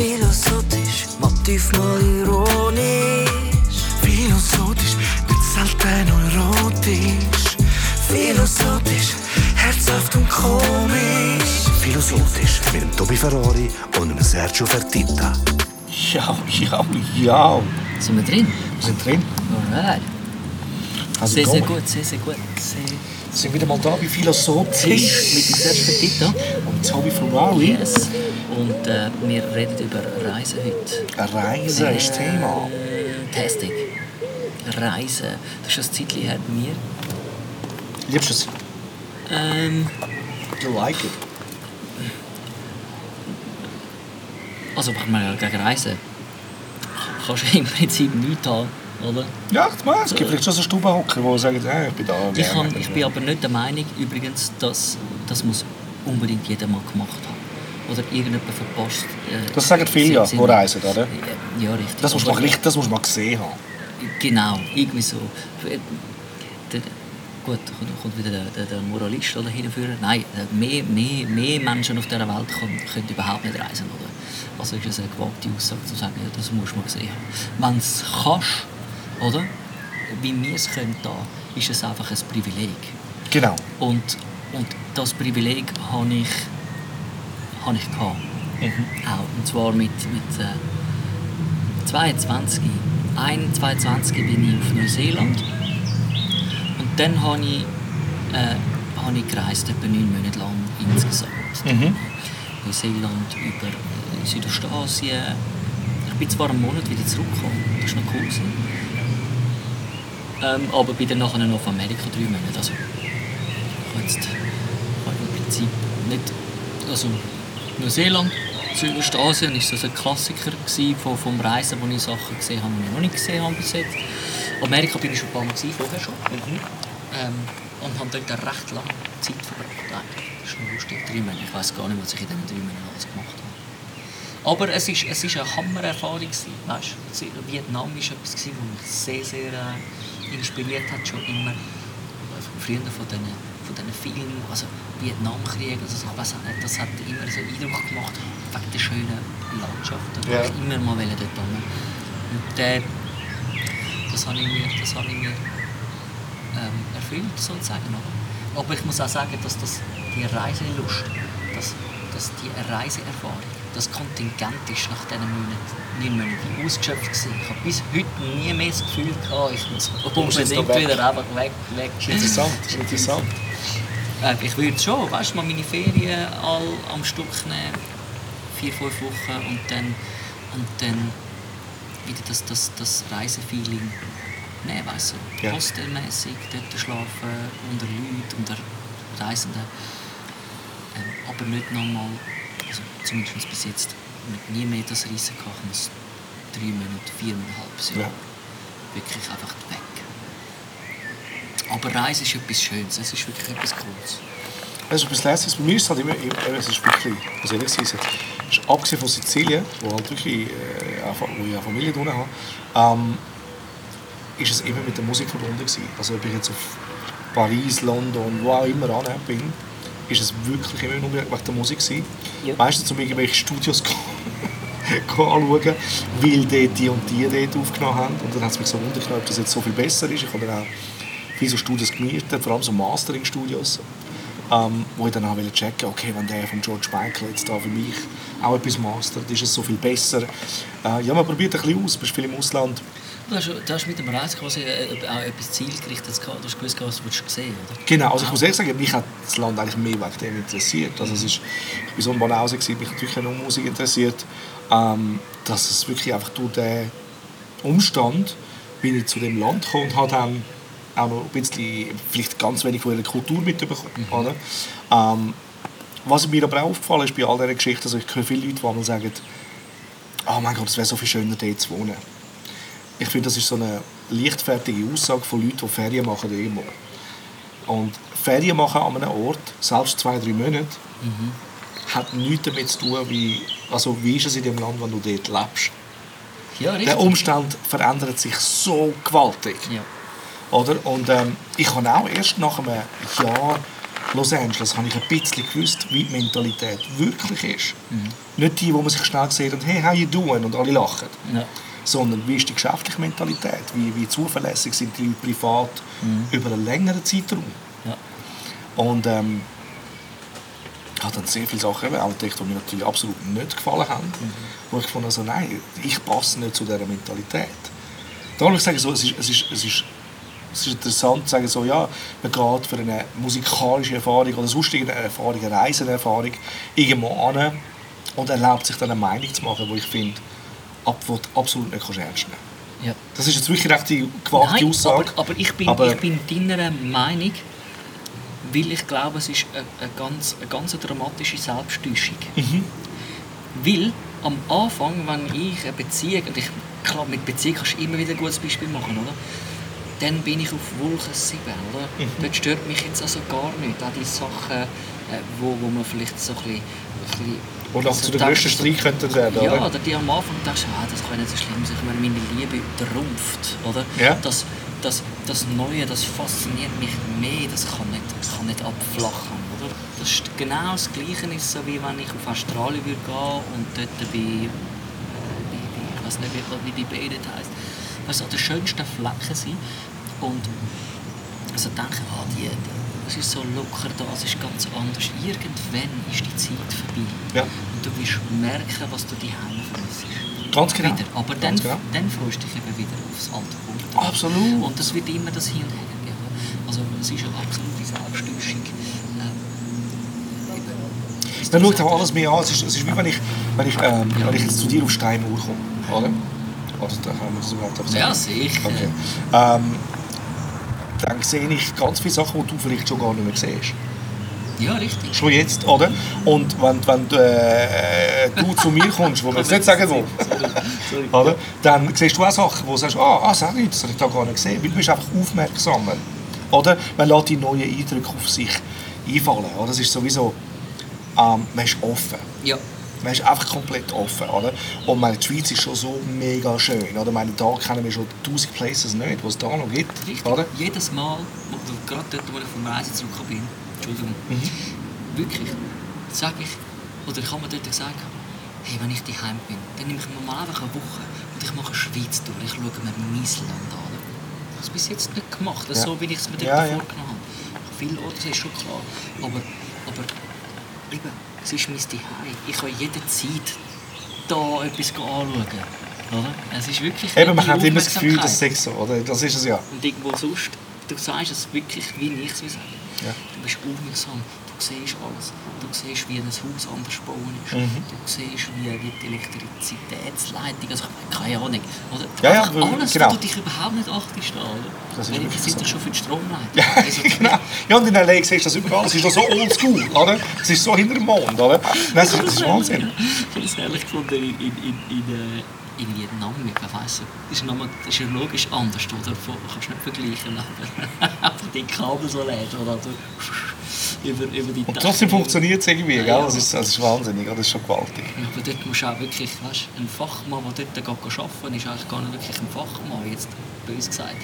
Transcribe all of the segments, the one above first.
Philosophisch, Motiv mal ironisch. Philosophisch, nicht selten erotisch. Philosophisch, herzhaft und komisch. Philosophisch mit dem Tobi Ferrari und dem Sergio Fertitta. Ja, ja, ja. Sind wir drin? Wir sind drin. Alright. Also Sehr, sehr gut, sehr, sehr gut. Sehr sind wieder mal da bei Philosophisch mit dem Serge Petito. und Tobi Ferrari. Yes. Und äh, wir reden über Reisen heute. Eine Reise ist das Thema. Fantastic. Reisen. Das ist ein Zeitchen her bei mir. Liebst du es? Ähm, You like it? also, ich meine, gegen Reisen kannst du im Prinzip nichts haben, oder? Ja, ich meine, es gibt vielleicht schon so Stubenhocker, die sagen, hey, ich bin da. Ich, gerne. kann, ich bin aber nicht der Meinung, übrigens, dass das muss unbedingt jeder mal gemacht haben. Oder irgendjemand verpasst. Äh, Das sagen viele, ja, die reisen, oder? Ja, richtig. Das muss, man, richtig- das muss man gesehen haben. Genau, irgendwie so. Der, gut, da kommt- wieder der, der, Moralist oder hinführen. Nein, mehr, mehr, mehr Menschen auf dieser Welt können, können überhaupt nicht reisen. Oder? Also ist es eine gewagte Aussage zu sagen, ja, das muss man gesehen haben. Wenn du es kannst, oder? wie wir es können, da, ist es einfach ein Privileg. Genau. Und, und das Privileg habe ich, habe ich gehabt. Auch, und zwar mit, mit äh, 22. 1, 22 bin ich auf Neuseeland. Und dann habe ich, äh, habe ich gereist, etwa neun Monate lang insgesamt. Mhm. Neuseeland über äh, Südostasien. Ich bin zwar einen Monat wieder zurückgekommen, das war noch cool. gewesen. Ähm, aber bin dann nachher noch auf Amerika drei Monate. Also, ich habe jetzt im Prinzip nicht. Also, Neuseeland, Südostasien war so ein Klassiker gewesen vom, Reisen, wo ich Sachen gesehen habe, die ich noch nicht gesehen habe bis jetzt. Amerika bin ich schon ein paar Mal gewesen, vorher schon. Ähm, und habe dort eine recht lange Zeit verbracht. Das ist schon lustig, drei Monate. Ich weiß gar nicht, was ich in diesen drei Monaten alles gemacht habe. Aber es ist, es ist eine Hammererfahrung. Weißt? Vietnam war etwas, was mich sehr, sehr äh, inspiriert hat, schon immer. Äh, Früher von diesen, von diesen Filmen, also Vietnamkrieg, also auch nicht, das hat immer so Eindruck gemacht, wegen der schönen Landschaft. Da Ja. ich immer mal wollen dort hin. Und äh, das habe ich mir, das habe ich mir ähm, erfüllt, sozusagen. Aber, aber ich muss auch sagen, dass das, die Reiselust, dass, dass die Reiseerfahrung, das Kontingent ist nach diesen Monaten nicht mehr ausgeschöpft gewesen. Ich habe bis heute nie mehr das Gefühl gehabt, ich muss unbedingt wieder einfach weg, weg. Interessant. Interessant. Äh, ich würde schon, weißt du, mal meine Ferien all am Stück nehmen, vier, fünf Wochen und dann, und dann wieder das, das, das Reisefeeling nehmen, weißt du, Ja. hostelmäßig, dort schlafen, unter Leuten, unter Reisenden. Ähm, aber nicht nochmal, zumindest bis jetzt, mit nie mehr das Reisen gehabt, ich muss drei Monate, viereinhalb Jahre Ja. wirklich einfach weg. Aber Reisen ist etwas Schönes, es ist wirklich etwas Cooles. Es ist etwas Lässiges. Bei mir ist es halt immer, es ist wirklich, muss ehrlich sein, es ist abgesehen von Sizilien, wo, halt wirklich, äh, wo ich auch Familie drin habe, ähm, ist es immer mit der Musik verbunden gewesen. Also ob ich jetzt auf Paris, London, wo auch immer an bin, ist es wirklich immer nur wegen der Musik gewesen. Ja. Meistens um irgendwelche Studios anschauen, weil dort die und die dort aufgenommen haben. Und dann hat es mich so wundert, ob das jetzt so viel besser ist. Ich habe dann auch viele so Studios gemietet, vor allem so Mastering-Studios ähm, wo ich dann auch wollte checken okay, wenn der von George Michael jetzt da für mich auch etwas mastert, ist es so viel besser. Äh, ja, man probiert ein bisschen aus, bist viel im Ausland. Du hast, du hast mit dem Reisen quasi äh, auch etwas zielgerichtetes gehabt. Du hast gewusst, was du sehen oder? Genau, also ich muss ehrlich sagen, mich hat das Land eigentlich mehr wegen dem interessiert. Also es ist, ich war so in Banause, mich natürlich auch Musik interessiert, ähm, dass es wirklich einfach durch den Umstand bin ich zu dem Land gekommen und habe dann auch noch ein bisschen, vielleicht ganz wenig von ihrer Kultur mitbekommen. Oder? Ähm, was mir aber auch aufgefallen ist bei all diesen Geschichten, also ich höre viele Leute, die sagen, oh mein Gott, es wäre so viel schöner, dort zu wohnen. Ich finde, das ist so eine leichtfertige Aussage von Leuten, die Ferien machen irgendwo. Und Ferien machen an einem Ort, selbst zwei, drei Monate, hat nichts damit zu tun, wie, also wie ist es in dem Land, wo du dort lebst. Ja, richtig. Der Umstand verändert sich so gewaltig. Ja. Oder? Und ähm, ich habe auch erst nach einem Jahr Los Angeles habe ich ein bisschen gewusst, wie die Mentalität wirklich ist. Nicht die, wo man sich schnell sieht und «Hey, how you doing?» und alle lachen. Ja. Sondern wie ist die geschäftliche Mentalität? Wie, wie zuverlässig sind die Leute privat über einen längeren Zeitraum? Ja. Und ähm, ich habe dann sehr viele Sachen entdeckt, die mir natürlich absolut nicht gefallen haben. Wo ich gefunden habe, also, nein, ich passe nicht zu dieser Mentalität. Darum ich sage so, es ist, es ist, es ist, es ist interessant zu sagen, so, ja, man geht für eine musikalische Erfahrung oder sonst irgendeine Erfahrung, eine Reisenerfahrung irgendwo an und erlaubt sich dann eine Meinung zu machen, wo ich finde, ab, wo du absolut nicht kannst ernst nehmen Ja. Das ist jetzt wirklich recht die gewagte Nein, Aussage. aber, aber, ich bin, Aber- ich bin deiner Meinung, weil ich glaube, es ist eine, eine, ganz, eine ganz dramatische Selbsttäuschung. Mhm. Weil am Anfang, wenn ich eine Beziehung, und ich, klar, mit Beziehung kannst du immer wieder ein gutes Beispiel machen, oder? Dann bin ich auf Wolke 7, oder? Mhm. Dort stört mich jetzt also gar nicht. Auch die Sachen, äh, wo, wo man vielleicht so ein bisschen... Ein bisschen Und auch so zu den grössten Streit könnten werden, ja, oder? die am Anfang denkst, ah, das kann nicht so schlimm sein, ich meine, meine Liebe trumpft, oder? Ja. Das, das, das Neue, das fasziniert mich mehr, das kann nicht, kann nicht abflachen, oder? Das ist genau das Gleiche, ist so wie wenn ich auf Australien würde gehen und dort bei, äh, bei, bei ich weiß nicht, wie, wie die Bay dort heisst, also an den schönsten Flecken sein und also denke, ah, die, die, es ist so locker da, es ist ganz anders. Irgendwann ist die Zeit vorbei. Ja. Und du wirst merken, was du die Heime vermisst. Ganz genau. Wieder. Aber dann, genau. dann freust du dich eben wieder aufs alte Punkt. Absolut. Und das wird immer das Hin und Her geben. Also es ist eine absolute Selbsttäuschung. Ähm, Man schaut auch alles mehr an. Es ist, es ist wie wenn ich, wenn, ich, ähm, wenn ich jetzt zu dir auf Steinmauer komme. Oder? Oder da haben wir das überhaupt auch Ja, sicher. Okay. Ähm, dann sehe ich ganz viele Sachen, die du vielleicht schon gar nicht mehr siehst. Ja, richtig. Schon jetzt, oder? Und wenn, wenn äh, du zu mir kommst, wo man jetzt nicht sagen will, oder? dann siehst du auch Sachen, wo du sagst, ah, ah ich, das habe ich da gar nicht gesehen. Weil du bist einfach aufmerksamer. Oder? Man lässt die neuen Eindrücke auf sich einfallen. Oder? Das ist sowieso, ähm, man ist offen. Ja. Man ist einfach komplett offen, oder? Und meine, die Schweiz ist schon so mega schön, oder? Meine, da kennen wir schon tausend Places nicht, was es da noch gibt, Richtig. oder? Jedes Mal, wo, gerade dort, wo ich vom Reisen zurückgekommen bin, Entschuldigung, Mhm. wirklich, sage ich, oder ich habe mir dort gesagt, hey, wenn ich daheim bin, dann nehme ich mir mal einfach eine Woche und ich mache eine Schweiz durch, ich schaue mir mein Land an. Ich habe es bis jetzt nicht gemacht, Ja. so wie ich es mir dort Ja, ja. vorgenommen habe. Viele Orte, ist schon klar, aber, aber eben, es ist mein Zuhause. Ich kann jederzeit da etwas anschauen. Oder? Es ist wirklich Eben, man hat immer das Gefühl, das ist so, oder? Das ist es ja. Und irgendwo sonst, du sagst es wirklich, wie ich es will sagen. Ja. Du bist aufmerksam, siehst alles. Du siehst, wie ein Haus anders gebaut ist. Mhm. Du siehst, wie die Elektrizitätsleitung, also ich meine, keine Ahnung. Oder? Ja, ja, weil- alles, genau. wo du dich überhaupt nicht achtest. Oder? Das ist Weil sind doch schon für die Stromleitung. Ja, Also, genau. Ja, und in L.A. siehst du das überall. Es ist doch so oldschool, oder? Es ist so hinter dem Mond, oder? Nein, das ist, Wahnsinn. Ich habe es ehrlich gefunden in, in, in, in, äh, in Vietnam, ich weiss ist, nochmal, ist ja logisch anders, oder? Von- Kannst du nicht vergleichen, aber die Kabel so oder? Über, über die Und trotzdem funktioniert es irgendwie, Ja, gell? ja. Das ist, das ist wahnsinnig, das ist schon gewaltig. Ja, Aber dort musst du auch wirklich, weißt, ein Fachmann, der dort arbeiten ist eigentlich gar nicht wirklich ein Fachmann, jetzt bös gesagt.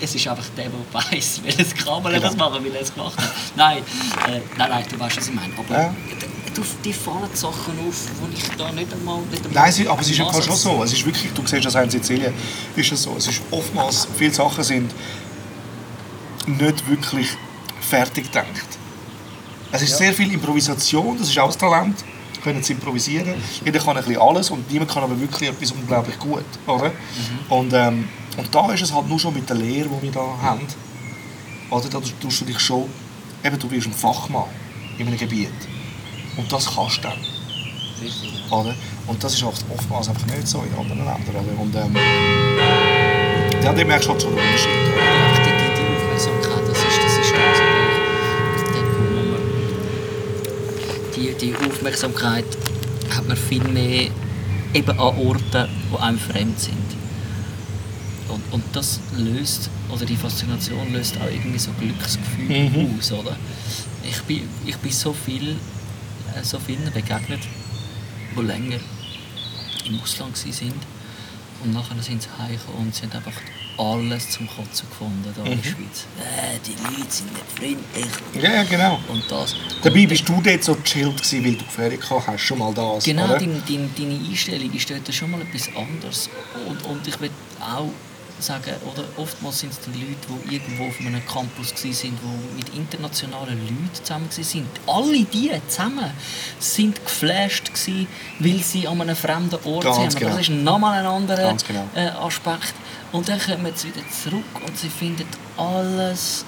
Es ist einfach der, der weiss, welches Kabel Genau. das machen, wie er es gemacht hat. Nein, äh, nein, nein, du weißt, was ich meine. Aber Ja. du, die fallen Sachen auf, die ich da nicht einmal... Nicht einmal Nein, aber es ist Fall schon so. Es ist wirklich, du siehst das auch in Sizilien, ist es so. Es ist oftmals, viele Sachen sind nicht wirklich fertig gedacht. Es ist sehr viel Improvisation, das ist auch das Talent. Können sie improvisieren. Jeder kann ein bisschen alles und niemand kann aber wirklich etwas unglaublich gut. Oder? Und, ähm, und da ist es halt nur schon mit der Lehre, die wir da haben. Oder? Da tust du dich schon, eben, du bist ein Fachmann in einem Gebiet. Und das kannst du dann. Richtig, ja. Oder? Und das ist oft- oftmals einfach nicht so in anderen Ländern. Oder? Und, ähm, ja, da merkst du halt schon den Unterschied. Einfach die, die, die Aufmerksamkeit, die, die Aufmerksamkeit hat man viel mehr eben an Orten, die einem fremd sind. Und, und das löst, oder die Faszination löst auch irgendwie so Glücksgefühle Mhm. aus, oder? Ich bin, ich bin so viel, äh, so vielen begegnet, die länger im Ausland waren. Und nachher sind sie heimgekommen und sie haben einfach alles zum Kotzen gefunden hier in der Schweiz. Äh, die Leute sind nicht freundlich. Ja, ja, genau. Und das. Dabei bist du dort so chillt gewesen, weil du Ferien gehabt hast. Schon mal das, Genau, oder? deine, deine, deine Einstellung ist dort schon mal etwas anderes. Und, und ich will auch sagen, oder oftmals sind es die Leute, die irgendwo auf einem Campus waren, die mit internationalen Leuten zusammen waren. Alle die zusammen sind geflasht, gewesen, weil sie an einem fremden Ort Ganz sind. genau. Das ist nochmal ein anderer genau. äh, Aspekt. Und dann kommen sie wieder zurück und sie finden alles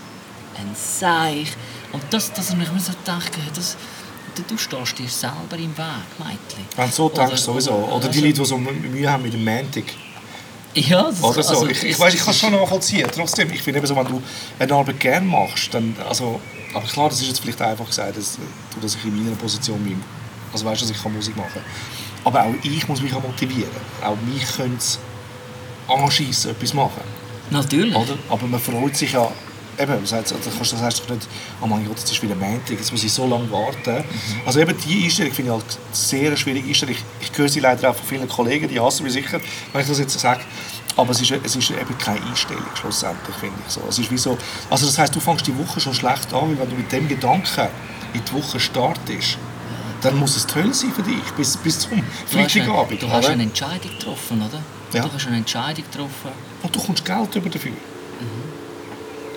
ein Seich. Und das, das ich mir so denke, das, du- stehst dir selber im Weg, Mädchen. Wenn du so Oder- denkst, sowieso. oder- die also- Leute, die so Mühe haben mit dem Mantic. Ja, das, Oder so. also, ich, ich, weiss, ich kann es schon nachvollziehen. Trotzdem, ich finde eben so, wenn du eine Arbeit gerne machst, dann, also, aber klar, das ist jetzt vielleicht einfach gesagt, dass, dass ich in meiner Position bin. Also weißt du, dass ich kann Musik machen kann. Aber auch ich muss mich auch motivieren. Auch mich könnte es anschiessen, etwas machen. Natürlich. Oder? Aber man freut sich ja, eben, das heißt, das kannst- das heißt doch nicht, oh mein Gott, jetzt ist wieder Montag, jetzt muss ich so lange warten. Also eben die Einstellung finde ich halt sehr eine schwierige Einstellung. Ich, ich höre sie leider auch von vielen Kollegen, die hassen mich sicher, wenn ich das jetzt sage. Aber es ist, es ist eben keine Einstellung, schlussendlich, finde ich so. Es ist wie so. Also das heißt, du fängst die Woche schon schlecht an, weil wenn du mit dem Gedanken in die Woche startest, dann muss es die Hölle sein für dich, bis, bis zum du hast, eine, Freitagabend. du hast eine Entscheidung getroffen, oder? Ja. Du hast eine Entscheidung getroffen. Und du kommst Geld über dafür.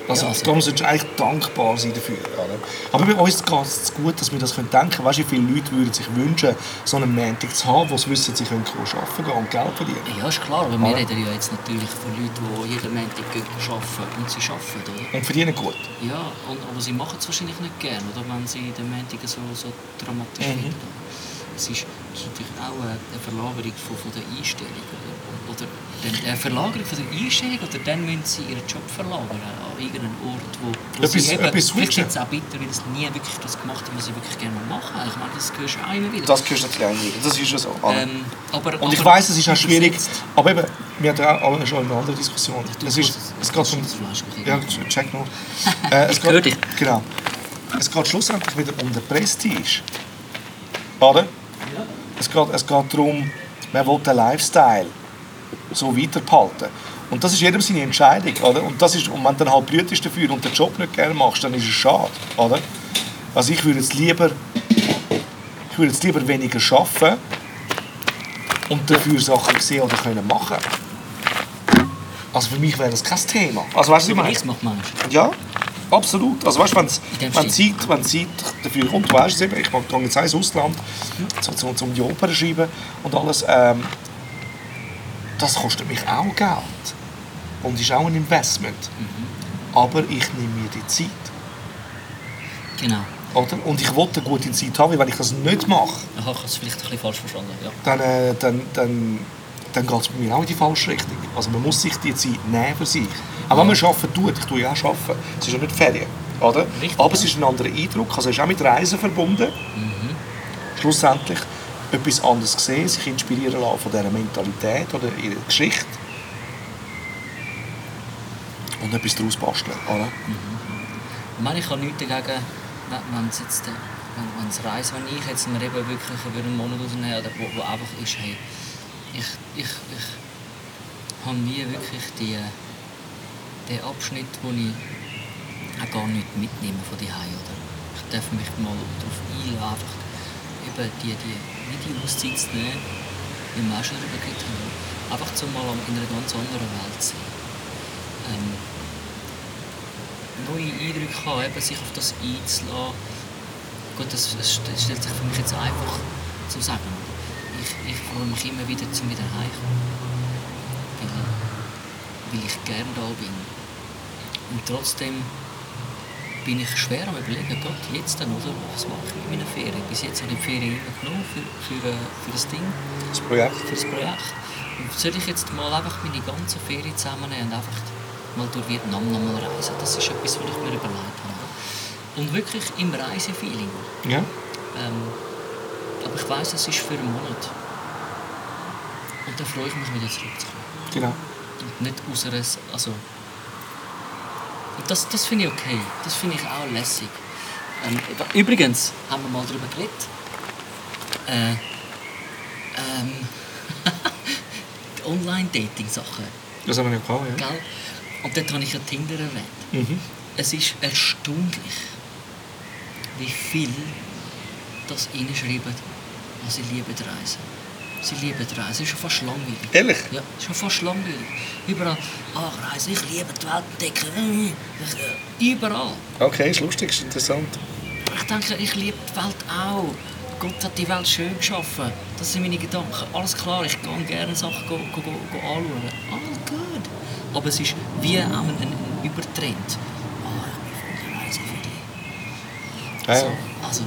Also, Ja, also- darum solltest du eigentlich dankbar sein dafür. Oder? Aber bei uns geht es gut, dass wir das können denken können. Weißt du, wie viele Leute würden sich wünschen, so einen Montag zu haben, wo sie wissen, sie können arbeiten gehen und Geld verdienen. Ja, ist klar, aber wir Oder? reden ja jetzt natürlich von Leuten, die jeden Montag gehen arbeiten und sie arbeiten, oder? Und verdienen gut. Ja, und, aber sie machen es wahrscheinlich nicht gern, oder? Wenn sie den Montag so, so dramatisch Mhm. finden. Es ist, es ist natürlich auch eine eine Verlagerung von, von der Einstellung. Oder, oder eine Verlagerung von der Einstellung oder dann müssen sie ihren Job verlagern an irgendeinen Ort, wo, wo Etwas- sie eben, etwas vielleicht switchen. jetzt auch bitter, weil sie nie wirklich das gemacht haben, was sie wirklich gerne machen. Ich meine, das hörst du auch immer wieder. Das gehört natürlich auch nicht. Das ist ja so. oder? ähm, aber, und ich aber weiss, es ist auch schwierig. Aber eben, wir hatten auch alle schon eine andere Diskussion. Du Es, ist, kannst- es geht um... Ja, check noch. Äh, es dich. Genau. Es geht schlussendlich wieder um den Prestige. Oder? Es geht, es geht darum, man will den Lifestyle so weiterbehalten. Und das ist jedem seine Entscheidung. Oder? Und, das ist, und wenn du dann halt blühtest dafür und den Job nicht gerne machst, dann ist es schade. Oder? Also ich würde jetzt lieber, ich würde jetzt lieber weniger arbeiten und dafür Sachen sehen oder können machen. Also für mich wäre das kein Thema. Also weißt du, was ich meine? Ja, absolut. Also weißt du, wenn dem wenn Stil. Zeit, wenn Zeit dafür kommt, du weißt es eben, ich gehe jetzt ins Ausland, so, so, zum die Oper schreiben und alles, ähm, das kostet mich auch Geld. Und ist auch ein Investment. Aber ich nehme mir die Zeit. Genau. Oder? Und ich wollte eine gute Zeit haben, weil wenn ich das nicht mache, Aha, ich habe es vielleicht ein bisschen falsch verstanden. Ja. dann, äh, dann, dann, dann geht es bei mir auch in die falsche Richtung. Also man muss sich die Zeit nehmen für sich. Auch wenn man arbeiten tut, ich tue ja auch arbeiten, es ist ja nicht Ferien. Oder? Richtig. Aber es ist ein anderer Eindruck, also es ist auch mit Reisen verbunden. Schlussendlich etwas anderes sehen, sich inspirieren lassen von dieser Mentalität oder ihrer Geschichte. Und etwas daraus basteln. Oder? Ich meine, ich habe nichts dagegen, wenn es jetzt, äh, wenn, es reist, wenn ich jetzt mir eben wirklich über einen Monat rausnehme, oder wo, wo einfach ist, hey, ich, ich, ich habe nie wirklich die, den Abschnitt, wo ich auch gar nichts mitnehme von die oder? Ich darf mich mal darauf einlassen, einfach eben die, die, wie die Auszeit zu nehmen, wie wir auch schon darüber geredet haben, einfach so mal in einer ganz anderen Welt zu sein. Ähm, neue Eindrücke haben, eben sich auf das einzulassen. Gut, das, das st- stellt sich für mich jetzt einfach zu sagen. Ich, ich freue mich immer wieder zum wieder heimkommen. Weil, weil ich gerne da bin. Und trotzdem bin ich schwer am überlegen, Gott, jetzt dann, oder? Was mache ich mit meiner Ferien? Bis jetzt habe ich die Ferien immer genommen für, für, äh, für das Ding Das Projekt. für das Projekt. Und soll ich jetzt mal einfach meine ganze Ferien zusammennehmen und einfach mal durch Vietnam noch mal reisen? Das ist etwas, was ich mir überlegt habe. Und wirklich im Reisefeeling. Ja. Ähm, aber ich weiss, es ist für einen Monat. Und dann freue ich mich wieder zurückzukommen. Genau. Und nicht aus einer... Also, und das, das finde ich okay. Das finde ich auch lässig. Ähm, übrigens haben wir mal darüber geredet. Äh, ähm, die Online-Dating-Sachen. Das haben wir ja gehabt, ja. Gell? Und dort habe ich ja Tinder erwähnt. Mhm. Es ist erstaunlich, wie viel das reinschreiben, was sie lieben reisen. Sie lieben reisen. Es ist schon fast langweilig. Ehrlich? Ja, es ist schon fast langweilig. Überall, ach, reisen, ich liebe die Welt entdecken. Ich, äh, überall. Okay, ist lustig, ist interessant. Ich denke, ich liebe die Welt auch. Gott hat die Welt schön geschaffen. Das sind meine Gedanken. Alles klar, ich gehe gerne Sachen go, go, go, go anschauen. Alles gut. Aber es ist wie ein, ein Übertrend. Ah, ich bin der Reise Ja, ja. so, also,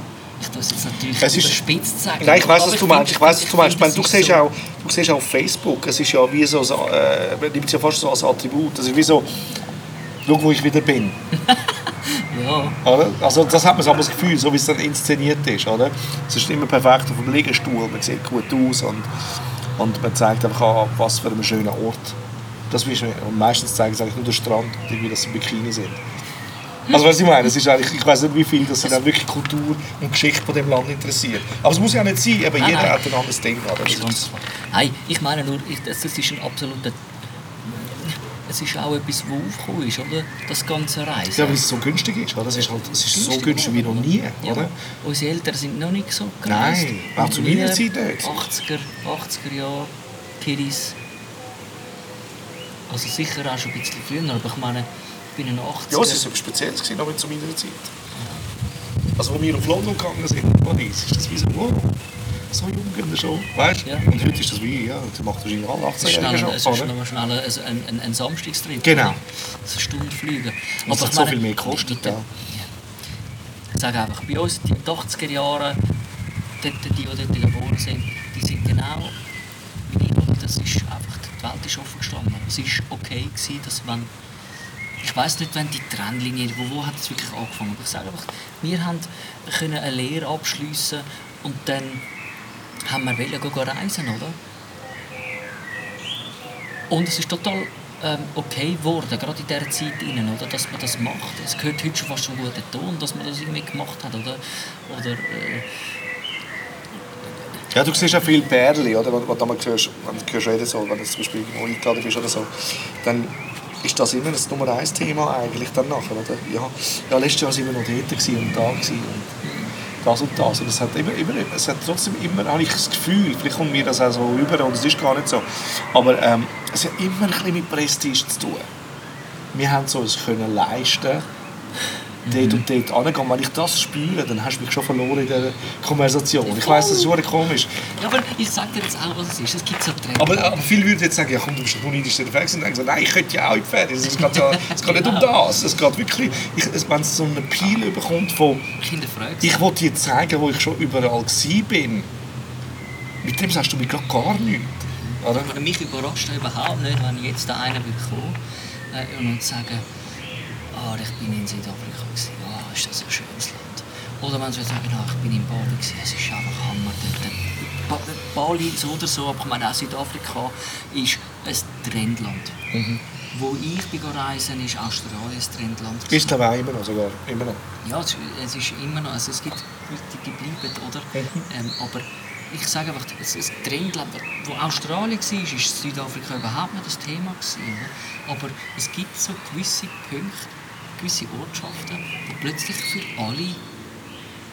tue es jetzt natürlich Es ist- überspitzt sagen. Nein, ich weiß, was du meinst. Ich weiß, was du meinst. Ich meine, du siehst so- auch, du siehst auch auf Facebook, es ist ja wie so, äh, man nimmt es ja fast so als Attribut. Das ist wie so, schau, wo ich wieder bin. Ja, Oder? Also das hat man so das Gefühl, so wie es dann inszeniert ist. Oder? Es ist immer perfekt auf dem Liegestuhl, man sieht gut aus und, und man zeigt einfach an, was für ein schöner Ort. Das ist, und meistens zeigen sie eigentlich nur den Strand, sie im Bikini sind. Also was ich meine, es ist eigentlich, ich weiß nicht, wie viel das sind auch wirklich Kultur und Geschichte von dem Land interessiert. Aber es muss ja nicht sein, Nein, jeder nein. hat ein anderes klar. Nein, ich meine nur, ich, das, das ist ein absoluter... Es ist auch etwas, was aufgekommen ist, oder? Das ganze Reisen. Ja, weil es so günstig ist. Oder? Es ist, halt, es ist so Günstig, wie noch nie. Ja, Oder? unsere Eltern sind noch nicht so gereist. Nein, auch zu meiner Zeit nicht. 80er, 80er Jahre, Kiddies. Also sicher auch schon ein bisschen früher, aber ich meine, in den 80er. Ja, es war etwas Spezielles, gewesen, noch zu meiner Zeit. Also, als wir auf London gegangen sind, in Paris, ist das wie so, wow, so jung schon. Weißt du? Ja. Und heute ist das wie, ja, das macht wahrscheinlich alle es ist 18-Jährigen schnell, schon. es ist oder? noch schnell ein, ein, ein, ein Samstagstrip. Genau. Eine Stunde fliegen. Und es hat so meine, viel mehr gekostet, die- die- ja. Ich sage einfach, bei uns in den 80er Jahren, dort, die, die dort geboren sind, die sind genau wie ich. oder? Das ist einfach, die Welt ist offen gestanden. Es war okay, gewesen, dass wenn, ich weiß nicht, wenn die Trennlinie, wo, wo hat es wirklich angefangen? Ich sage einfach, wir haben eine Lehre abschließen und dann haben wir wollen gehen reisen, oder? Und es ist total ähm, okay geworden, gerade in dieser Zeit, rein, oder, dass man das macht. Es gehört heute schon fast zum guten Ton, dass man das irgendwie gemacht hat. Oder, oder, äh, Ja, du siehst ja viele Perlen, oder? Wenn, wenn du mal hörst, wenn du hörst reden, so, wenn du zum Beispiel irgendwo eingeladen bist oder so, dann ist das immer das Nummer eins Thema eigentlich dann nachher, oder? Ja, ja letztes Jahr waren wir noch dort und da und das und das. Und es hat, immer, immer, es hat trotzdem immer, habe ich das Gefühl, vielleicht kommt mir das auch so rüber und es ist gar nicht so, aber ähm, es hat immer ein bisschen mit Prestige zu tun. Wir haben so es können leisten, dort und dort angehen. Wenn ich das spüre, dann hast du mich schon verloren in dieser Konversation. Ich weiss, das ist schon komisch. ja, aber ich sage dir jetzt auch, was es ist. Es gibt so Trends. Aber, aber viele würden jetzt sagen, ja komm, du bist doch der Fernsehen. Und dann sagen, nein, ich könnte ja auch in die Fernsehen. Es geht, ja, es geht nicht um das. Es geht wirklich, ich, wenn es so einen Peel bekommt von, ich will dir zeigen, wo ich schon überall war bin. Mit dem sagst du mir gerade gar nichts. Oder? Aber mich überrascht überhaupt nicht, wenn ich jetzt da einen bekomme äh, und sagen, ah, ich bin in Südafrika, ist das ein schönes Land. Oder wenn sie sagen, ich bin in Bali, gewesen. es ist einfach Hammer. dort. Ba- Bali so oder so, aber ich meine auch Südafrika ist ein Trendland. Wo ich bin reisen, ist Australien ein Trendland. Ist ich auch immer noch sogar. Immer noch. Ja, es, ist immer noch, also es gibt Leute, die bleiben, oder? Ähm, aber ich sage einfach, es ist ein Trendland. Wo Australien war, war Südafrika überhaupt nicht das Thema. Gewesen, oder? Aber es gibt so gewisse Punkte, gewisse Ortschaften, die plötzlich für alle,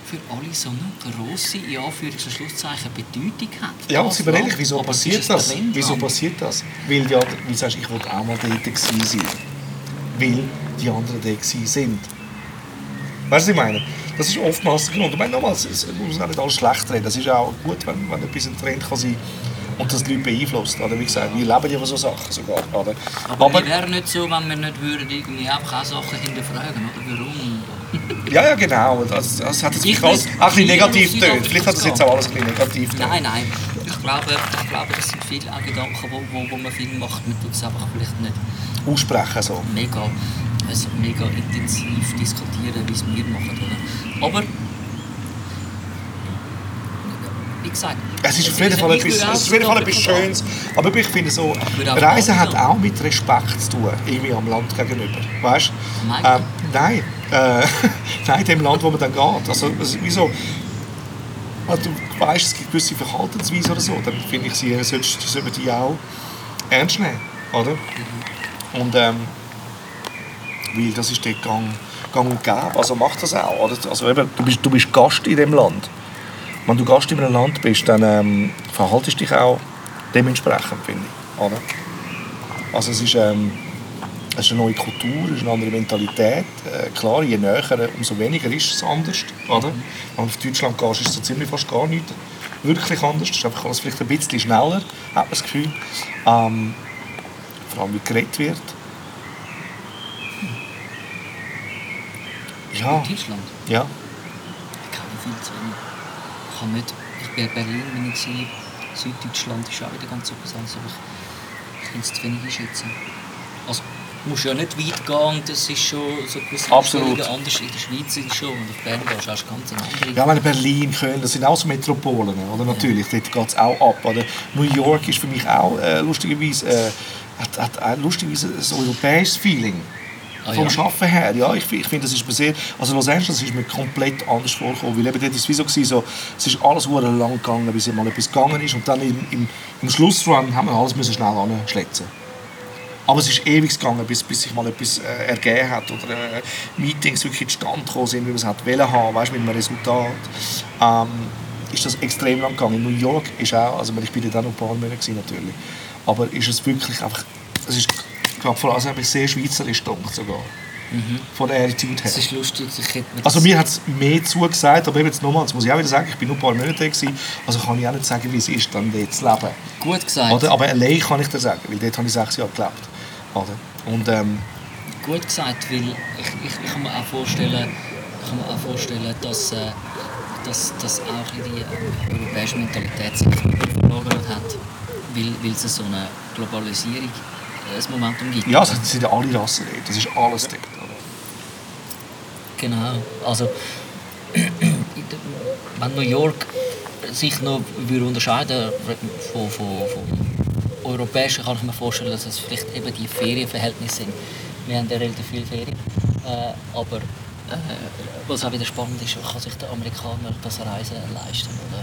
für alle so eine grosse, in Anführungs- und Schlusszeichen, Bedeutung haben. Ja, und sind wir ehrlich, wieso aber passiert das? Wieso passiert das? Weil ja, wie sagst ich wollte auch mal dort gewesen sein. Weil die anderen dort gewesen sind. Weißt du, was ich meine? Das ist oftmals der Grund. Ich meine, nochmals, es muss auch nicht alles schlecht reden. Es ist auch gut, wenn, wenn etwas ein Trend kann sein und das die Leute beeinflusst. Oder? Wie gesagt, wir leben ja von so Sachen sogar. Oder? Aber, wir wären nicht so, wenn wir nicht würden irgendwie einfach auch Sachen hinterfragen, oder? Warum? ja, ja, genau. Das, das hat jetzt Ich alles ein bisschen negativ getönt. Vielleicht hat das jetzt auch alles ein bisschen negativ getönt. Nein, nein. Ich glaube, ich glaube, das sind viele auch Gedanken, wo, wo, wo man viel macht. Man tut es einfach vielleicht nicht Aussprechen so. mega, also mega intensiv diskutieren, wie es wir machen. Oder? Aber wie gesagt, Es ist auf jeden Fall etwas, auf jeden Fall Schönes. Aber ich finde so, Reisen hat auch mit Respekt zu tun, irgendwie am Land gegenüber. Weißt du? Meinst Ähm, nein. Äh, nein, dem Land, wo man dann geht. Also, wieso? Also, du weißt, es gibt gewisse Verhaltensweisen oder so, dann finde ich, sie sollten, sollten die auch ernst nehmen. oder? Und ähm, weil das ist dort gang, gang und gäbe. Also mach das auch. Oder? Also eben, du, bist, du bist Gast in dem Land. Wenn du Gast in einem Land bist, dann ähm, verhaltest du dich auch dementsprechend, finde ich. Oder? Also es ist, ähm, es ist eine neue Kultur, es ist eine andere Mentalität. Äh, klar, je näher, umso weniger ist es anders. Oder? Wenn du auf Deutschland gehst, ist es so ziemlich fast gar nicht wirklich anders. Es ist einfach alles vielleicht ein bisschen schneller, hat man das Gefühl. Ähm, vor allem, wie geredet wird. Ja, In Deutschland? ja. Ich kenne viel zu wenig. Ich kann nicht... Ich bin in Berlin, bin ich. Süddeutschland ist auch wieder ganz etwas anderes, aber ich, kann es zu wenig einschätzen. Also, du musst ja nicht weit gehen das ist schon so gewisse Absolut. Anders. In der Schweiz ist schon, und auf Bern gehst du du ganz eine andere... Ja, meine Berlin, Köln, das sind auch so Metropolen, oder? Natürlich, dort geht es auch ab. Oder? New York ist für mich auch äh, lustigerweise, äh, hat, hat auch lustigerweise ein europäisches Feeling. Ah, Vom ja. Arbeiten her, ja, ich, ich finde, das ist mir sehr, also Los Angeles ist mir komplett anders vorgekommen, weil eben dort ist es so, so es ist alles sehr lang gegangen, bis mal etwas gegangen ist und dann im, im, im Schlussrun haben wir alles müssen schnell anschletzen. Aber es ist ewig gegangen, bis, bis sich mal etwas äh, ergeben hat oder äh, Meetings wirklich zustande gekommen sind, wie man es hat wollen haben, weißt, mit einem Resultat. Ähm, ist das extrem lang gegangen. In New York ist auch, also ich bin auch noch ein paar Monate gewesen, natürlich, aber ist es wirklich einfach, es ist, ich glaube vor allem etwas sehr schweizerisch gedacht sogar. Von der Attitude her. Es ist lustig, Also das- mir hat es mehr zugesagt, aber eben jetzt nochmal, das muss ich auch wieder sagen, ich bin nur ein paar Monate gewesen, also kann ich auch nicht sagen, wie es ist, dann dort zu leben. gut gesagt. Oder? Aber allein kann ich dir sagen, weil dort habe ich sechs Jahre gelebt. Oder? Und ähm, gut gesagt, weil ich, ich, ich kann mir auch vorstellen, ich kann mir auch vorstellen dass, äh, dass, dass auch die äh, europäische Mentalität sich verlagert hat, weil, weil es so eine Globalisierung äh, ein Momentum gibt. ja, es sind ja alle Rassen dort, das ist alles dort. Oder? Genau. Also, wenn New York sich noch würde unterscheiden von, von, von europäischen, kann ich mir vorstellen, dass es vielleicht eben die Ferienverhältnisse sind. Wir haben ja relativ viele Ferien, äh, aber äh, was auch wieder spannend ist, kann sich der Amerikaner das Reisen leisten? Oder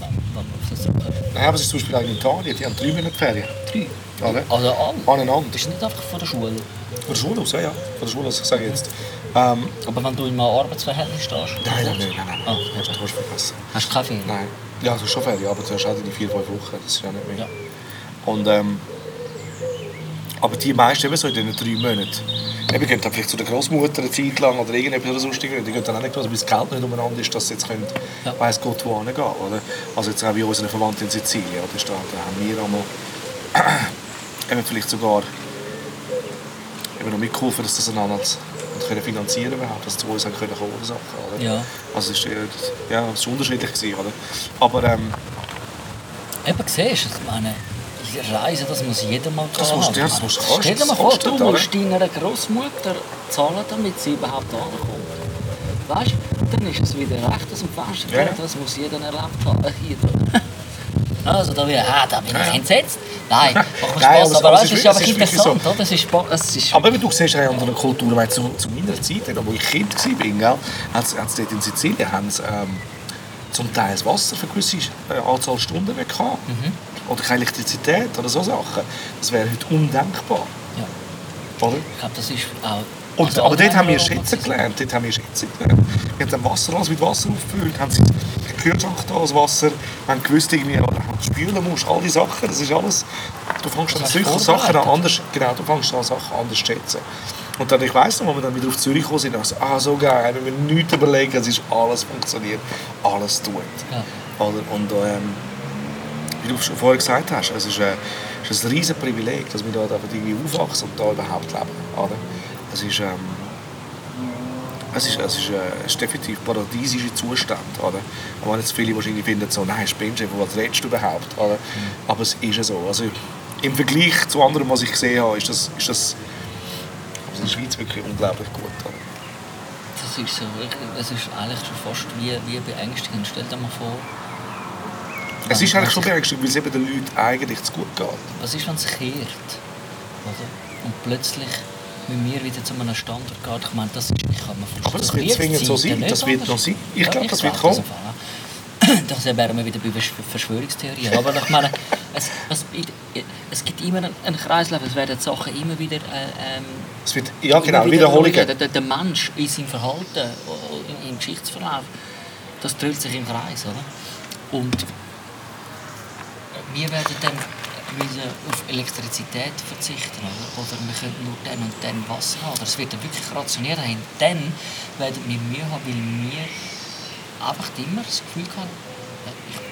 ja, wenn man auf das. Nein, aber es ist zum Beispiel auch in Italien, die haben drei Monate Ferien. Drei. Oder? Also. Aneinander. Das ist nicht einfach von der Schule. Von der Schule aus, ja, ja. Von der Schule aus, ich sage jetzt. Ähm, Aber wenn du in einem Arbeitsverhältnis stehst, nein, nein, nein, nein, nein. Ah, das hast du vergessen. hast du keine Ferien? Nein. Ja, du hast schon Ferien, aber du hast auch die vier, fünf Wochen, das ist ja nicht mehr. Ja. Und, ähm, aber die meisten eben so in diesen drei Monaten, eben gehen dann vielleicht zu der Großmutter eine Zeit lang oder irgendetwas oder sonst. Die gehen dann auch nicht, also bis das Geld nicht umeinander ist, dass sie jetzt können, Ja. weiss Gott wo hingehen oder? Also jetzt auch wie unsere Verwandten in Sizilien, oder? Da haben wir einmal eben vielleicht sogar eben noch mitgeholfen, dass das einander und können finanzieren überhaupt, dass zu uns haben können kommen Sachen, oder? Ja. Also es ist, äh, ja, es ist unterschiedlich gewesen, oder? Aber ähm, Eben, siehst du, ich meine, die Reisen, das muss jeder mal Das haben. musst- ja, das musst du kosten, Stell dir mal vor, du musst deiner Großmutter zahlen, damit sie überhaupt ankommt. Weißt du, dann ist es wieder recht aus dem Fenster. Ja. Das muss jeder erlebt haben. Hier. Also, da, wieder, ah, da bin ich entsetzt. Nein, macht mir Spaß, aber aber, es- es es ist es wirklich interessant. Oder? Es ist, es ist Aber du siehst ja in anderen Kulturen, weil zu, zu meiner Zeit, wo ich Kind war, hat's, hat's dort in Sizilien hat's, ähm, zum Teil das Wasser für eine gewisse äh, Anzahl Stunden nicht gehabt. Oder keine Elektrizität oder so Sachen. Das wäre heute undenkbar. ja, Oder? ich glaube, das ist auch... Und, also aber dort haben wir schätzen gelernt. Dort haben wir schätzen gelernt. Wir haben dann Wasser, alles mit Wasser aufgefüllt, haben sie im Kühlschrank da das Wasser, haben gewusst, irgendwie, spülen musst, all die Sachen, das ist alles, du fängst an solche Sachen an anders, genau, du fängst an Sachen anders zu schätzen. Und dann, ich weiss noch, als wir dann wieder auf Zürich gekommen sind, also, ah, so geil, wenn wir nichts überlegen, es ist alles funktioniert, alles tut. Ja. Oder? Und ähm, wie du schon vorher gesagt hast, es ist, äh, es ist ein riesiges Privileg, dass wir da irgendwie aufwachsen und da überhaupt leben. Oder? Es ist, ähm, es ist, es ist, äh, ist definitiv ein paradiesischer Zustand. Oder? Und wenn jetzt viele wahrscheinlich finden, so, nein, spinnst du, was redest du überhaupt? Oder? Aber es ist ja so. Also, Im Vergleich zu anderen, was ich gesehen habe, ist das, ist das also in der Schweiz wirklich unglaublich gut. Oder? Das ist so, ich- es ist eigentlich schon fast wie, wie beängstigend. Stell dir mal vor... Es ist eigentlich schon beängstigend, weil es eben den Leuten eigentlich zu gut geht. Was ist, wenn es kehrt? Oder? Und plötzlich mit mir wieder zu einem Standard geht. Ich meine, das ist, ich kann mir vorstellen, Aber das wird zwingend so sein. Das wird noch sein. Ich glaube, das wird kommen. auch. Da wären wir wieder bei Versch- Verschwörungstheorien. Aber ich meine, es, es, es gibt immer einen- Kreislauf, es werden Sachen immer wieder... Äh, ähm, Es wird, ja, genau, Wiederholungen. Der, der, Mensch in seinem Verhalten, im Geschichtsverlauf, das dreht sich im Kreis, oder? Und wir werden dann müssen auf Elektrizität verzichten, oder? Oder wir können nur dann und dann Wasser haben. Oder es wird dann wirklich rationiert haben. Dann werden wir Mühe haben, weil wir einfach immer das Gefühl haben,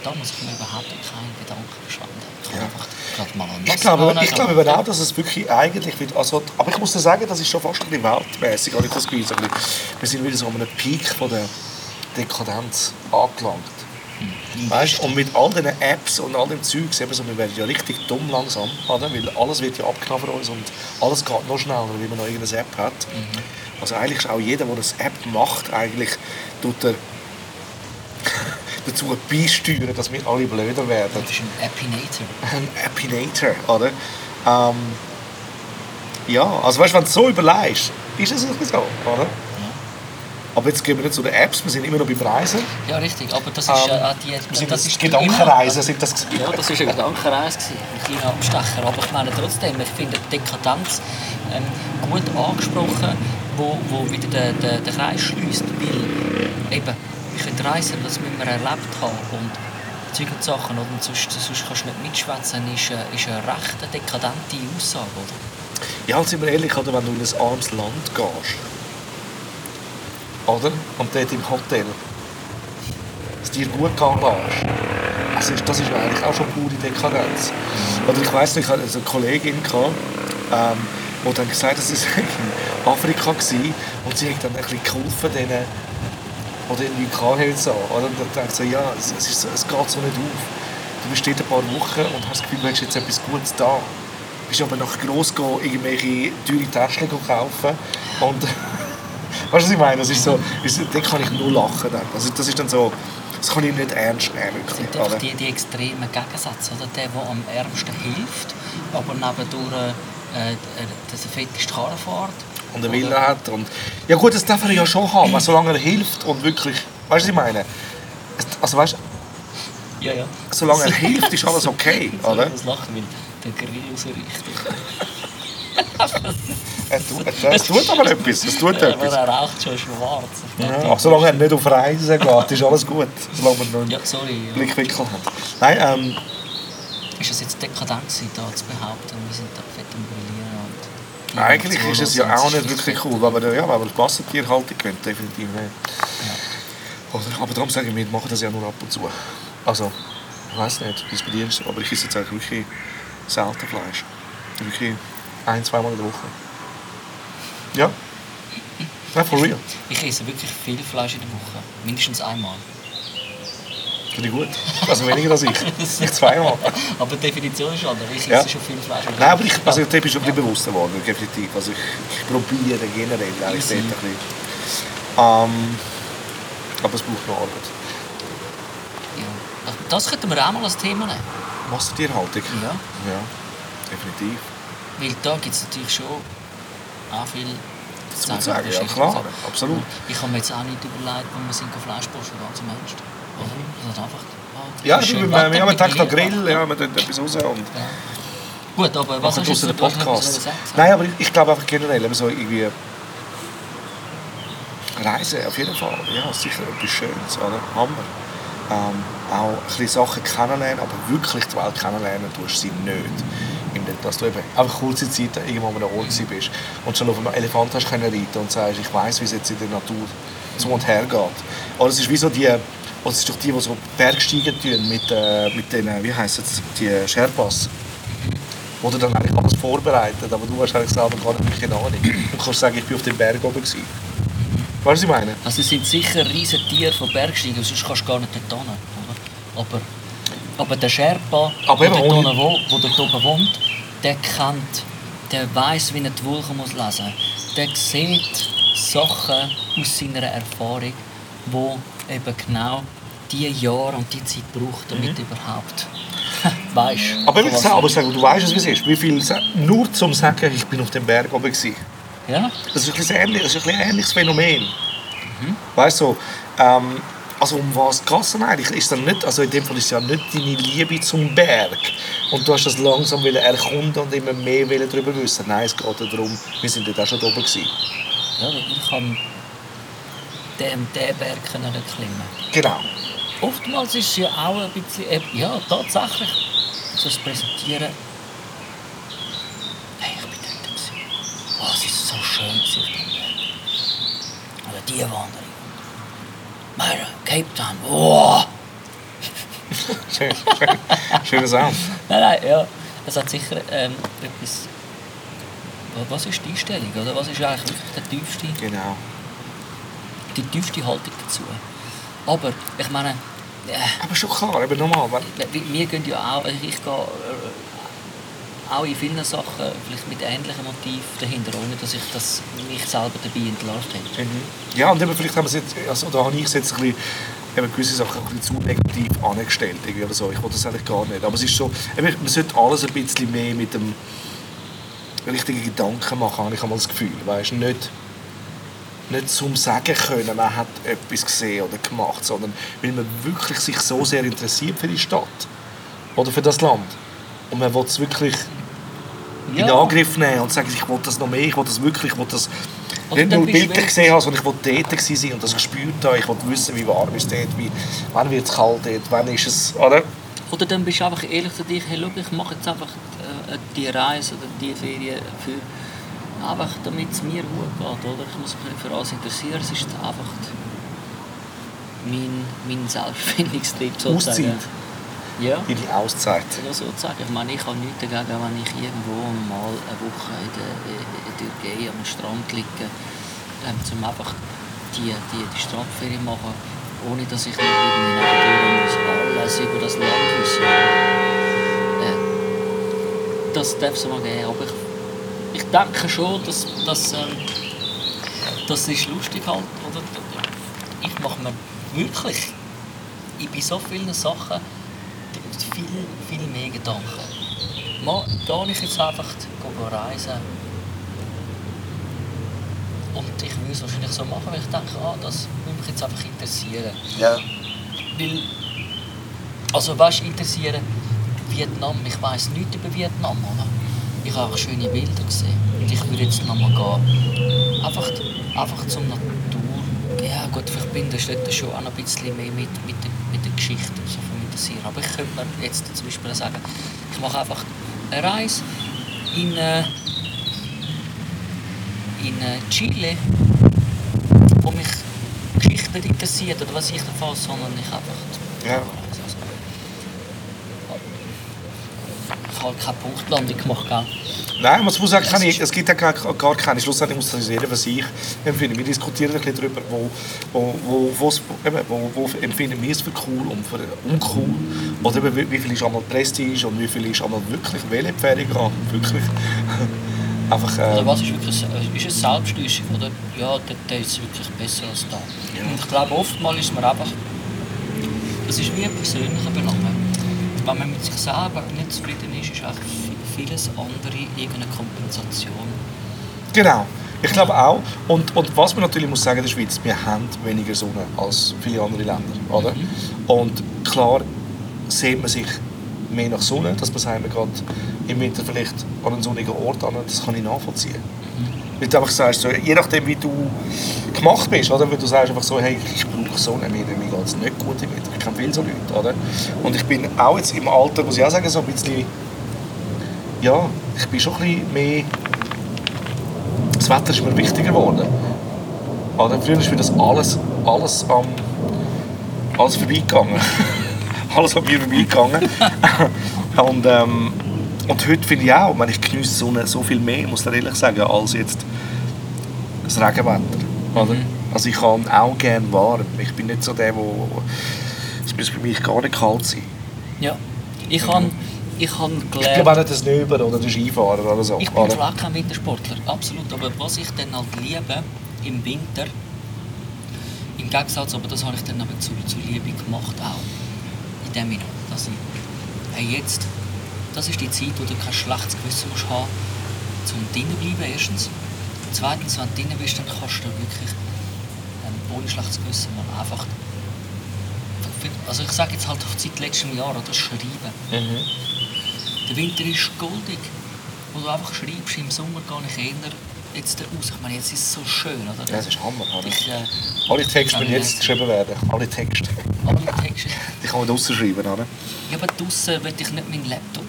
da muss ich mir überhaupt keine Gedanken verschwenden. Ich kann Ja. einfach gerade mal an Ich glaube, ich glaube eben auch, dass es wirklich eigentlich wird, also, aber ich muss dir sagen, das ist schon fast ein bisschen weltmäßig, habe ich das Gefühl. Wir sind wieder so an einem Peak von der Dekadenz angelangt. Weißt, und mit all diesen Apps und all dem Zeugs, eben so, wir werden ja richtig dumm langsam, oder? weil alles wird ja abgenommen von uns und alles geht noch schneller, weil man noch irgendeine App hat. Also eigentlich ist auch jeder, der eine App macht, eigentlich tut er dazu beisteuern, dass wir alle blöder werden Das ist ein Epinator. ein Epinator, oder? Ähm, ja, also weißt du, wenn du es so überlegst, ist es so, oder? Aber jetzt gehen wir nicht zu den Apps, wir sind immer noch beim Reisen. Ja, richtig, aber das ist Ähm, äh, auch die... Wir sind das das ist Gedankenreisen, sind das gewesen. Ja, das war eine Gedankenreise, ein kleiner Abstecher. Aber ich meine trotzdem, ich finde Dekadenz ähm, gut angesprochen, wo, wo wieder den, den, den Kreis schließt. Weil eben, wir können reisen, das müssen wir erlebt haben. Und Zeug und Sachen, oder? Und sonst, sonst kannst du nicht mitschwätzen, ist, äh, ist eine recht dekadente Aussage, oder? Ja, sind wir ehrlich, oder, wenn du in ein armes Land gehst, oder? Und dort im Hotel, es dir gut also ist, das ist eigentlich auch schon pure Dekadenz. Oder ich weiss nicht, ich hatte eine Kollegin, gehabt, ähm, die dann gesagt hat, sie sei in Afrika war und sie hat dann ein bisschen geholfen, denen, die dort nichts hatten. So, oder? Und dann dachte ich so, ja, es, es, ist es geht so nicht auf. Du bist dort ein paar Wochen und hast das Gefühl, du hast jetzt etwas Gutes da bist aber nach gross gehen, irgendwelche teure Täschchen kaufen und weißt du, was ich meine? Das ist so, ist, da kann ich nur lachen. Dann. Also das ist dann so, das kann ich nicht ernst nehmen. Wirklich, sind einfach die, die extremen Gegensätze. Oder? Der, der am ärmsten hilft, aber nebendurch äh, äh, dass er fettigste Karre fährt. Und einen Wille hat. Und, ja gut, das darf er ja schon haben, solange er hilft und wirklich, weißt du, was ich meine? Also weißt du, Ja, ja. solange er hilft, ist alles okay, oder? Das lachen, weil der Grill so richtig. Es tut aber etwas, es tut Aber etwas. er raucht schon schwarz. Ja, solange er nicht auf Reisen geht, ist alles gut. Solange man noch einen Ja, sorry. Ja. Blickwinkel hat. Nein, ähm, Ist es jetzt dekadent gewesen, da zu behaupten, wir sind da fett am Brillieren und... die Eigentlich ist es ja auch nicht wirklich cool, weil man, ja, weil man Massentierhaltung gewinnt, definitiv nicht. Oder, aber darum sage ich, wir machen das ja nur ab und zu. Also, ich weiß nicht, wie es bei dir ist, aber ich esse jetzt eigentlich wirklich selten Fleisch. Wirklich ein, zweimal in der Woche. Ja. Ja, for real. Ich esse wirklich viel Fleisch in der Woche. Mindestens einmal. Finde ich gut. Also weniger als ich. Ich zweimal. Aber die Definition ist anders. Ich esse Ja. schon viel Fleisch. Nein, aber ich, also, ich bin schon bisschen bewusster geworden, definitiv. Also ich, ich probiere generell eigentlich dort ein bisschen. Ähm, aber es braucht noch Arbeit. Ja. Das könnten wir auch mal als Thema nehmen. Massentierhaltung? Ja. Ja, definitiv. Weil da gibt es natürlich schon auch viel zu ich sagen, ja klar, absolut. Ich habe mir jetzt auch nicht überlegt, wo wir sind Fleisch posten, ganz Ernst. Oder? Also einfach, ah, Ja, ist schön wir, haben einen Tag. Grill, ja, wir tun etwas raus und Ja. Gut, aber was machen hast du draussen jetzt den du hast noch etwas Podcast. sagen? Nein, aber ich, ich glaube einfach generell, eben so irgendwie Reisen auf jeden Fall, ja, sicher etwas Schönes, oder? Hammer. Ähm, auch ein bisschen Sachen kennenlernen, aber wirklich die Welt kennenlernen tust du sie nicht. Indem, Dass du eben einfach kurze Zeit irgendwo an einem Ort gewesen bist und schon auf einem Elefant hast können reiten und sagst, ich weiß, wie es jetzt in der Natur zu und her geht. Oder es ist wie so die, es ist doch die, die so Bergsteigen tun mit, äh, mit den, wie heisst es, die Sherpas. Wo du dann eigentlich alles vorbereitet, aber du hast eigentlich selber gar nicht wirklich Ahnung. Und kannst sagen, ich bin auf dem Berg oben gewesen. Weißt du, was ich meine? Also es sind sicher riesige Tiere von Bergsteigen, sonst kannst du gar nicht dort hin. Oder? Aber, aber der Sherpa, Aber der dort, ohne- oben wo, wo dort oben wohnt, der kennt, der weiß, wie er die Wolken muss lesen muss. Der sieht Sachen aus seiner Erfahrung, wo eben genau die Jahre und die Zeit braucht, damit überhaupt weißt. Mhm. Aber ich sage, aber sage, du weißt es, wie es ist. Wie viel, nur zum sagen, ich bin auf dem Berg oben gewesen. Ja? Das ist ein, ähnlich, das ist ein, ähnliches Phänomen. Weißt du, so, ähm, also um was geht es denn eigentlich? Ist dann nicht, also in dem Fall ist es ja nicht deine Liebe zum Berg und du hast das langsam wollen erkunden und immer mehr wollen darüber wissen. Nein, es geht darum, wir sind dort auch schon oben gewesen. Ja, ich kann den, den Berg können klimmen. Genau. Oftmals ist es ja auch ein bisschen, äh, ja, tatsächlich, so das Präsentieren. Hey, ich bin dort. gewesen. Oh, es ist so schön auf dem Berg. Oder die Wanderung. Meine, Cape Town, oh! Schön, schön, schöner Sound. Nein, nein, ja. Es hat sicher ähm, etwas. Was ist die Einstellung? Oder was ist eigentlich wirklich der tiefste, Genau. die tiefste Haltung dazu? Aber ich meine, äh, Aber schon klar, eben wenn- wir, wir gehen ja auch, also ich gehe äh, auch in vielen Sachen vielleicht mit ähnlichen Motiven dahinter, ohne dass ich das mich selber dabei entlarvt hätte. Ja, und eben vielleicht haben wir jetzt, also, da habe ich es jetzt ein bisschen, eben gewisse Sachen ein bisschen zu negativ angestellt. So. Ich wollte das eigentlich gar nicht. Aber es ist so, eben, man sollte alles ein bisschen mehr mit dem richtigen Gedanken machen, habe ich einmal das Gefühl. Weißt, nicht, nicht zum Sagen können, man hat etwas gesehen oder gemacht, sondern weil man wirklich sich so sehr interessiert für die Stadt oder für das Land. Und man will es wirklich in Ja. Angriff nehmen und sagen, ich will das noch mehr, ich will das wirklich, ich will das Oder nicht nur Bilder gesehen habe, sondern ich will dort sein und das gespürt haben, ich will wissen, wie warm ist es dort, wie, wann wird es kalt dort, wann ist es, oder? Oder dann bist du einfach ehrlich zu dich, hey, schau, ich mache jetzt einfach äh, die Reise oder die Ferien für, einfach damit es mir gut geht, oder? Ich muss mich nicht für alles interessieren, es ist einfach mein, mein Selbstfindungstrieb sozusagen. Auszeit. Ja. Deine Auszeit. Ja, sozusagen. Ich meine, ich habe nichts dagegen, wenn ich irgendwo mal eine Woche in der, in der Türkei am Strand liege, ähm, um einfach die, die, die Strandferien machen, ohne dass ich irgendwie muss alles über das Land wissen. Äh, das darf es mal geben, aber ich, ich denke schon, dass, dass ähm, das ist lustig halt, oder? Ich mache mir wirklich, ich bei so vielen Sachen viel, viel mehr Gedanken. Mal gehe ich jetzt einfach reisen und ich will es wahrscheinlich so machen, weil ich denke, ah, das würde mich jetzt einfach interessieren. Ja. Weil, also weißt du, interessieren Vietnam, ich weiß nichts über Vietnam, oder? Ich habe auch schöne Bilder gesehen und ich würde jetzt noch mal gehen. Einfach, einfach zum Natur. Ja gut, vielleicht bin ich dort schon auch noch ein bisschen mehr mit, mit, der, mit der Geschichte so interessieren. Aber ich könnte mir jetzt zum Beispiel sagen, ich mache einfach eine Reise in, äh, in äh, Chile, wo mich Geschichte nicht interessiert oder was ich davon, sondern ich einfach Ja. also, habe keine Punktlandung gemacht, gell? Nein, man muss sagen, keine, es gibt ja gar, gar keine. Schlussendlich muss das jeder für sich empfinden. Wir diskutieren ein bisschen darüber, wo, wo, wo, wo, wo empfinden wir es für cool und für uncool. Oder eben, wie, viel ist einmal Prestige und wie viel ist einmal wirklich Velopfähig an. Wirklich. Einfach, Oder äh, was ist wirklich, äh, ist es Selbsttäuschung, oder? Ja, der, der ist wirklich besser als da. Ja. Und ich glaube, oftmals ist man einfach, das ist wie ein persönlicher Belang. Wenn man mit sich selber nicht zufrieden ist, ist vi- vieles andere irgendeine Kompensation. Genau. Ich glaube auch. Und, und was man natürlich muss sagen in der Schweiz, wir haben weniger Sonne als viele andere Länder. Oder? Und klar sieht man sich mehr nach Sonne, dass man sagt, man geht im Winter vielleicht an einen sonnigen Ort an, das kann ich nachvollziehen. Weil du einfach sagst, so, je nachdem wie du gemacht bist, oder? Weil du sagst einfach so, hey, ich brauche Sonne, mir, mir geht es nicht gut Winter, ich kenne viele so Leute, oder? Und ich bin auch jetzt im Alter, muss ich auch sagen, so ein bisschen, ja, ich bin schon ein bisschen mehr das Wetter ist mir wichtiger geworden. Oder? Früher ist mir das alles, alles, am alles vorbeigegangen. alles an mir vorbeigegangen. und, ähm, und heute finde ich auch, ich, genieße die Sonne so viel mehr, muss ich ehrlich sagen, als jetzt das Regenwetter. Oder? Also ich kann auch gerne warm. Ich bin nicht so der, wo es muss für mich gar nicht kalt sein. Ja. Ich habe ich hab Ich bin gelernt... auch nicht der Snöber oder der Skifahrer oder so. Ich bin oder? zwar kein Wintersportler, absolut, aber was ich dann halt liebe im Winter, im Gegensatz, aber das habe ich dann aber zu, zu Liebe gemacht auch, in dem Sinne, dass ich, hey jetzt, das ist die Zeit, wo du kein schlechtes Gewissen musst haben, zum drinnen bleiben erstens, zweitens, wenn du drinnen bist, dann kannst du wirklich ähm, ohne schlechtes Gewissen mal einfach also ich sage jetzt halt seit letztem Jahr, oder Schreiben. Der Winter ist goldig. Wo du einfach schreibst, im Sommer gehe ich eher jetzt raus. Ich meine, jetzt ist es so schön, oder? Ja, das ist Hammer. Oder? Ich, äh, Alle Texte müssen jetzt nicht. geschrieben werden. Alle Texte. alle Texte. Die kann man draussen schreiben, oder? Ja, aber draussen will ich nicht meinen Laptop.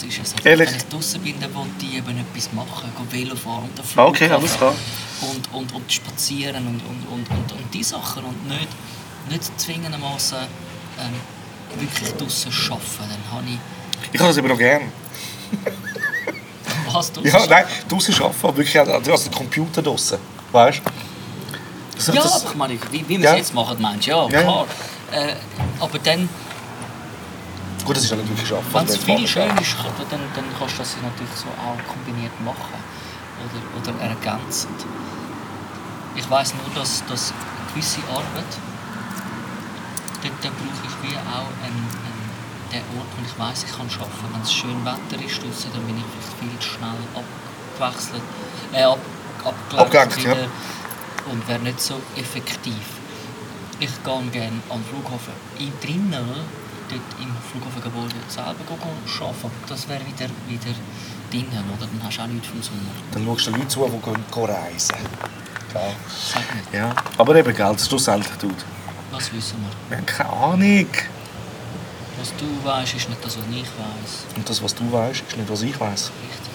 Das ist es. Ehrlich? Wenn ich draussen bin, dann will ich eben etwas machen. Gehen Velo fahren und den Ah, okay, alles klar. Und, und, und spazieren und, und, und, und, und die Sachen. Und nicht, nicht zwingendermaßen ähm, wirklich draussen arbeiten. Dann habe ich... Ich habe das eben noch gern. Was, draussen Ja, nein, draussen arbeiten, aber wirklich also den Computer draussen. Weißt du? Ja, das, aber ich meine, wie, wie wir Ja. es jetzt machen, meinst du, ja, Ja, ja. klar. Äh, aber dann, gut, das ist nicht wirklich arbeiten. wenn es viel schön ist, dann, dann kannst du das natürlich so auch kombiniert machen. Oder, oder ergänzend. Ich weiß nur, dass, dass gewisse Arbeit, dort, dort brauche ich wie auch einen, einen, den Ort, wo ich weiß, ich kann arbeiten. Wenn es schön Wetter ist draussen, dann bin ich vielleicht viel schnell abgewechselt, äh, ab, abgelenkt ja. und wäre nicht so effektiv. Ich gehe gerne am Flughafen in drinnen, dort im Flughafengebäude selber arbeiten. Das wäre wieder, wieder drinnen, oder? Dann hast du auch nichts vom Sommer. Dann schaust du den Leuten zu, die gehen, gehen reisen. Gell? Sag nicht, Ja. Aber eben, gell, das schlussendlich tut. was wissen wir? Wir haben keine Ahnung. Was du weißt, ist nicht das, was ich weiß. Und das, was du weißt, ist nicht, was ich weiß. Richtig.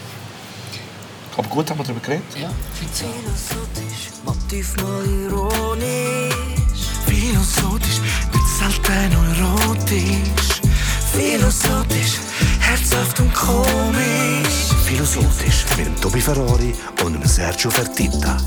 Aber gut, haben wir darüber geredet. Ja, finde ich auch. Philosophisch, manchmal ironisch. Philosophisch, selten erotisch. Philosophisch, herzhaft und komisch. Philosophisch mit dem Tobi Ferrari und Sergio Fertitta.